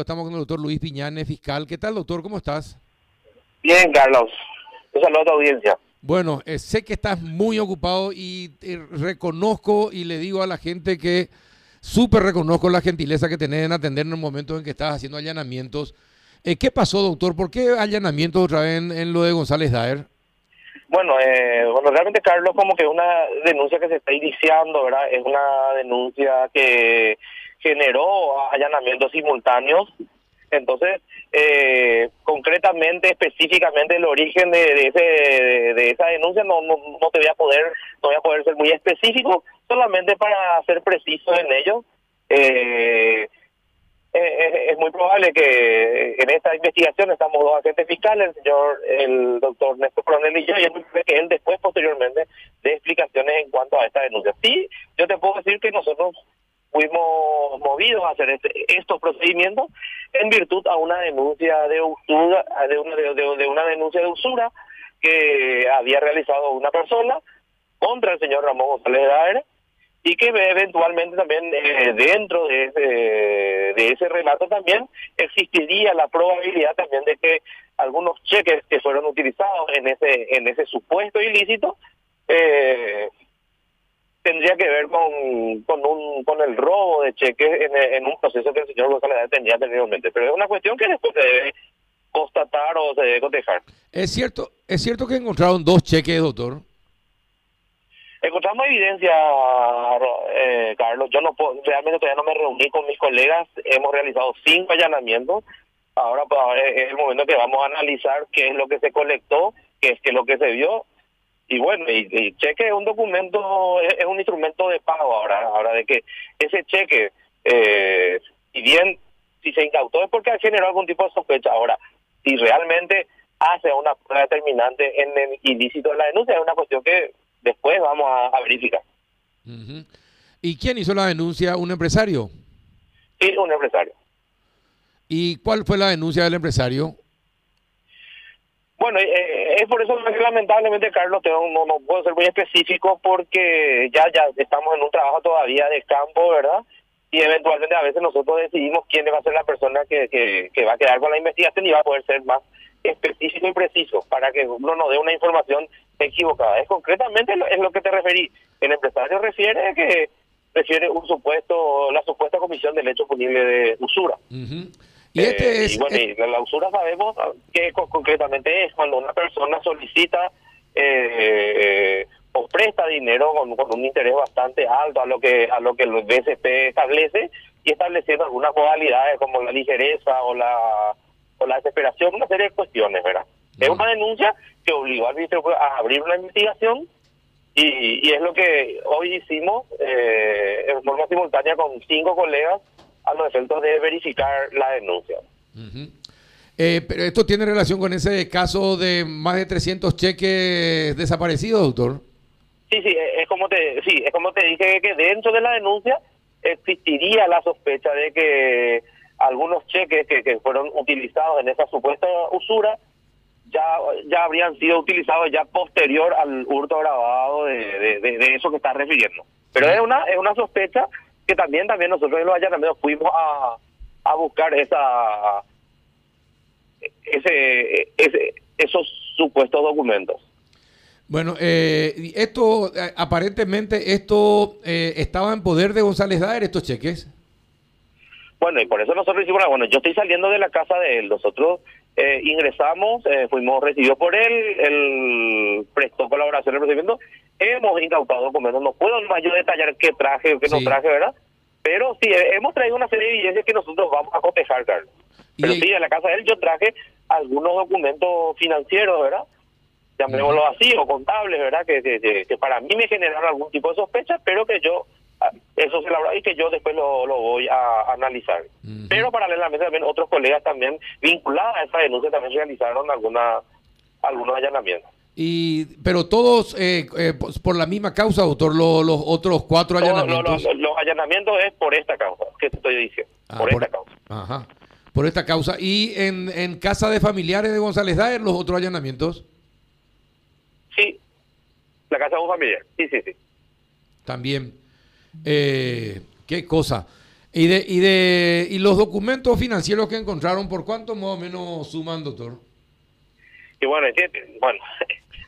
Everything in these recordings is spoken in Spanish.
Estamos con el doctor Luis Piñanes, fiscal. ¿Qué tal, doctor? ¿Cómo estás? Bien, Carlos. Un saludo a tu audiencia. Bueno, eh, sé que estás muy ocupado y eh, reconozco y le digo a la gente que súper reconozco la gentileza que tenés en atender en el momento en que estás haciendo allanamientos. Eh, ¿Qué pasó, doctor? ¿Por qué allanamientos otra vez en, en lo de González Daer? Bueno, eh, bueno, realmente, Carlos, como que una denuncia que se está iniciando, ¿verdad? Es una denuncia que generó allanamientos simultáneos. Entonces, eh, concretamente, específicamente, el origen de, de ese de, esa denuncia no, no, no te voy a poder no voy a poder ser muy específico, solamente para ser preciso en ello. Eh, eh, es muy probable que en esta investigación estamos dos agentes fiscales, el señor, el doctor Néstor Coronel y yo, y es muy que él después, posteriormente, dé explicaciones en cuanto a esta denuncia. Sí, yo te puedo decir que nosotros fuimos movidos a hacer este, estos procedimientos en virtud a una denuncia de usura, de una, de, una denuncia de usura que había realizado una persona contra el señor Ramón González Daer y que eventualmente también eh, dentro de ese, de ese relato también existiría la probabilidad también de que algunos cheques que fueron utilizados en ese en ese supuesto ilícito eh, tendría que ver con, con un con el robo de cheques en, en un proceso que el señor González tenía anteriormente. Pero es una cuestión que después se debe constatar o se debe cotejar. Es cierto, es cierto que encontraron dos cheques, doctor. Encontramos evidencia, eh, Carlos. Yo no puedo, realmente todavía no me reuní con mis colegas. Hemos realizado cinco allanamientos. Ahora, pues, ahora es el momento que vamos a analizar qué es lo que se colectó, qué es que lo que se vio y bueno, y, y, cheque es un documento, es, es, un instrumento de pago ahora, ahora de que ese cheque, eh, si bien si se incautó es porque ha generado algún tipo de sospecha. Ahora, si realmente hace una prueba determinante en el ilícito de la denuncia, es una cuestión que después vamos a, a verificar. Uh -huh. ¿Y quién hizo la denuncia? ¿Un empresario? Sí, un empresario. ¿Y cuál fue la denuncia del empresario? Bueno, eh, es por eso que lamentablemente, Carlos, tengo, no, no puedo ser muy específico porque ya ya estamos en un trabajo todavía de campo, ¿verdad? Y eventualmente a veces nosotros decidimos quién va a ser la persona que, que, que va a quedar con la investigación y va a poder ser más específico y preciso para que uno no dé una información equivocada. Es concretamente lo, es lo que te referí. El empresario refiere que refiere un supuesto, la supuesta comisión del hecho punible de usura. Y, este eh, es, y bueno, y la usura sabemos que concretamente es cuando una persona solicita eh, o presta dinero con, con, un interés bastante alto a lo que a lo que el BCP establece y estableciendo algunas modalidades como la ligereza o la o la desesperación, una serie de cuestiones, ¿verdad? Es una denuncia que obligó al ministro a abrir una investigación y, y es lo que hoy hicimos eh, en forma simultánea con cinco colegas a los efectos de verificar la denuncia. Uh -huh. eh, pero esto tiene relación con ese caso de más de 300 cheques desaparecidos, doctor. Sí, sí, es como te, sí, es como te dije que dentro de la denuncia existiría la sospecha de que algunos cheques que, que fueron utilizados en esa supuesta usura ya ya habrían sido utilizados ya posterior al hurto grabado de, de, de, de eso que está refiriendo. Pero es una es una sospecha que también también nosotros en los allanamientos fuimos a, a buscar esa ese, ese esos supuestos documentos. Bueno, eh, esto aparentemente esto eh, estaba en poder de González Daer estos cheques. Bueno, y por eso nosotros hicimos, bueno, yo estoy saliendo de la casa de él, nosotros eh, ingresamos, eh, fuimos recibidos por él, él prestó colaboración en el procedimiento, hemos incautado documentos, no puedo más yo detallar qué traje o qué sí. no traje, ¿verdad? Pero sí, hemos traído una serie de evidencias que nosotros vamos a cotejar, Carlos. Pero sí, en la casa de él yo traje algunos documentos financieros, ¿verdad? Llamémoslo así, o contables, ¿verdad? Que, que, que, para mí me generaron algún tipo de sospecha, pero que yo, eso se lo y que yo después lo, lo voy a, analizar. Uh -huh. Pero paralelamente también otros colegas también vinculados a esa denuncia también realizaron alguna, algunos allanamientos. Y, pero todos eh, eh, por la misma causa, doctor, los, los otros cuatro todos, allanamientos. Los, los, los, allanamientos es por esta causa, que te estoy diciendo, ah, por, por, esta causa. Ajá, por esta causa. ¿Y en, en casa de familiares de González Daer los otros allanamientos? Sí, la casa de un familiar, sí, sí, sí. También, eh, qué cosa. ¿Y, de, y, de, ¿Y los documentos financieros que encontraron, por cuánto más o menos suman, doctor? Y bueno, bueno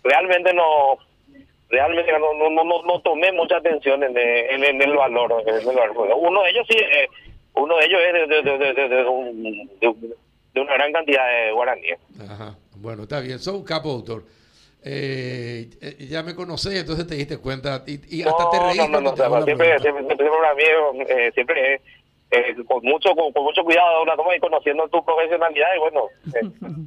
realmente no realmente no, no, no, no tomé mucha atención en, el, en, el valor, Uno de ellos sí, eh, uno de ellos es de, de, de, de, una gran cantidad de guaraníes. Ajá. Bueno, está bien. Soy un capo, doctor. Eh, ya me conocé, entonces te diste cuenta y, hasta te reíste. No, no, no, siempre, siempre, siempre, para mí, eh, siempre eh, con mucho con, mucho cuidado una toma y conociendo tu profesionalidad y bueno, eh,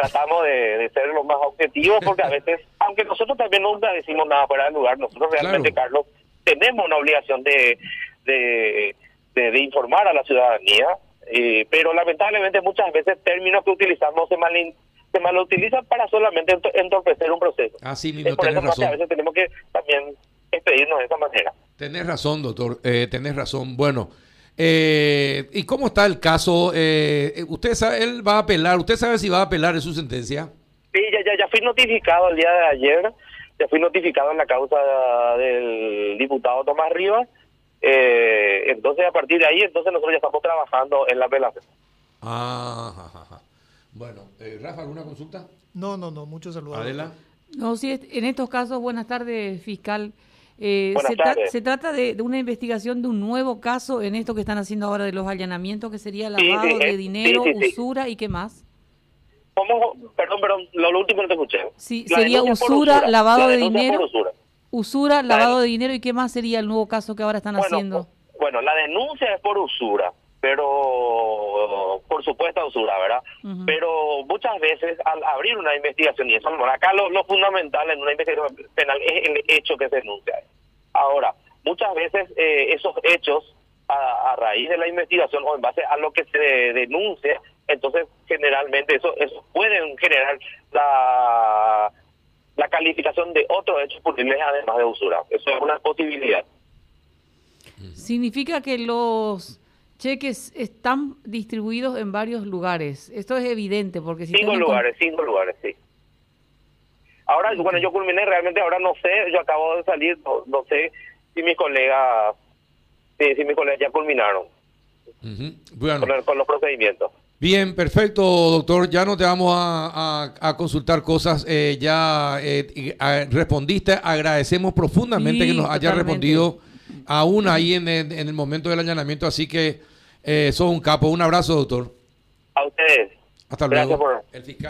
tratamos de, ser lo más objetivos porque a veces, aunque nosotros también nunca decimos nada fuera del lugar, nosotros realmente, Carlos, tenemos una obligación de, de, de, informar a la ciudadanía, eh, pero lamentablemente muchas veces términos que utilizamos se mal se mal utilizan para solamente entorpecer un proceso. Así mismo, por eso razón. a veces tenemos que también expedirnos de esa manera. Tenés razón, doctor, eh, tenés razón. Bueno, eh, ¿Y cómo está el caso? Eh, ¿Usted sabe, él va a apelar? ¿Usted sabe si va a apelar en su sentencia? Sí, ya, ya, ya fui notificado el día de ayer. Ya fui notificado en la causa del diputado Tomás Rivas. Eh, entonces, a partir de ahí, entonces nosotros ya estamos trabajando en la apelación. Ah, Bueno, eh, Rafa, ¿alguna consulta? No, no, no, muchos saludos. Adela. No, sí, en estos casos, buenas tardes, fiscal. Eh, se, trata de, una investigación de un nuevo caso en esto que están haciendo ahora de los allanamientos, que sería lavado de dinero, usura y qué más. ¿Cómo? Perdón, perdón, lo, último no te escuché. Sí, sería usura, lavado de dinero. Usura, lavado de dinero y qué más sería el nuevo caso que ahora están haciendo. Bueno, la denuncia es por usura, pero por supuesta usura, ¿verdad? Pero muchas veces al abrir una investigación, y eso, acá lo, lo fundamental en una investigación penal es el hecho que se denuncia. Ahora, muchas veces eh, esos hechos, a, raíz de la investigación o en base a lo que se denuncia, entonces generalmente eso, eso pueden generar la, la calificación de otros hechos punibles además de usura. Eso es una posibilidad. Significa que los cheques están distribuidos en varios lugares. Esto es evidente porque si cinco lugares, cinco lugares, sí. Ahora, bueno, yo culminé, realmente ahora no sé, yo acabo de salir, no, sé si mis colegas, si, mis colegas ya culminaron con, los procedimientos. Bien, perfecto, doctor. Ya no te vamos a, consultar cosas. Eh, ya eh, respondiste. Agradecemos profundamente que nos haya respondido aún ahí en, el momento del allanamiento. Así que eh, sos un capo. Un abrazo, doctor. A ustedes. Hasta luego. El fiscal.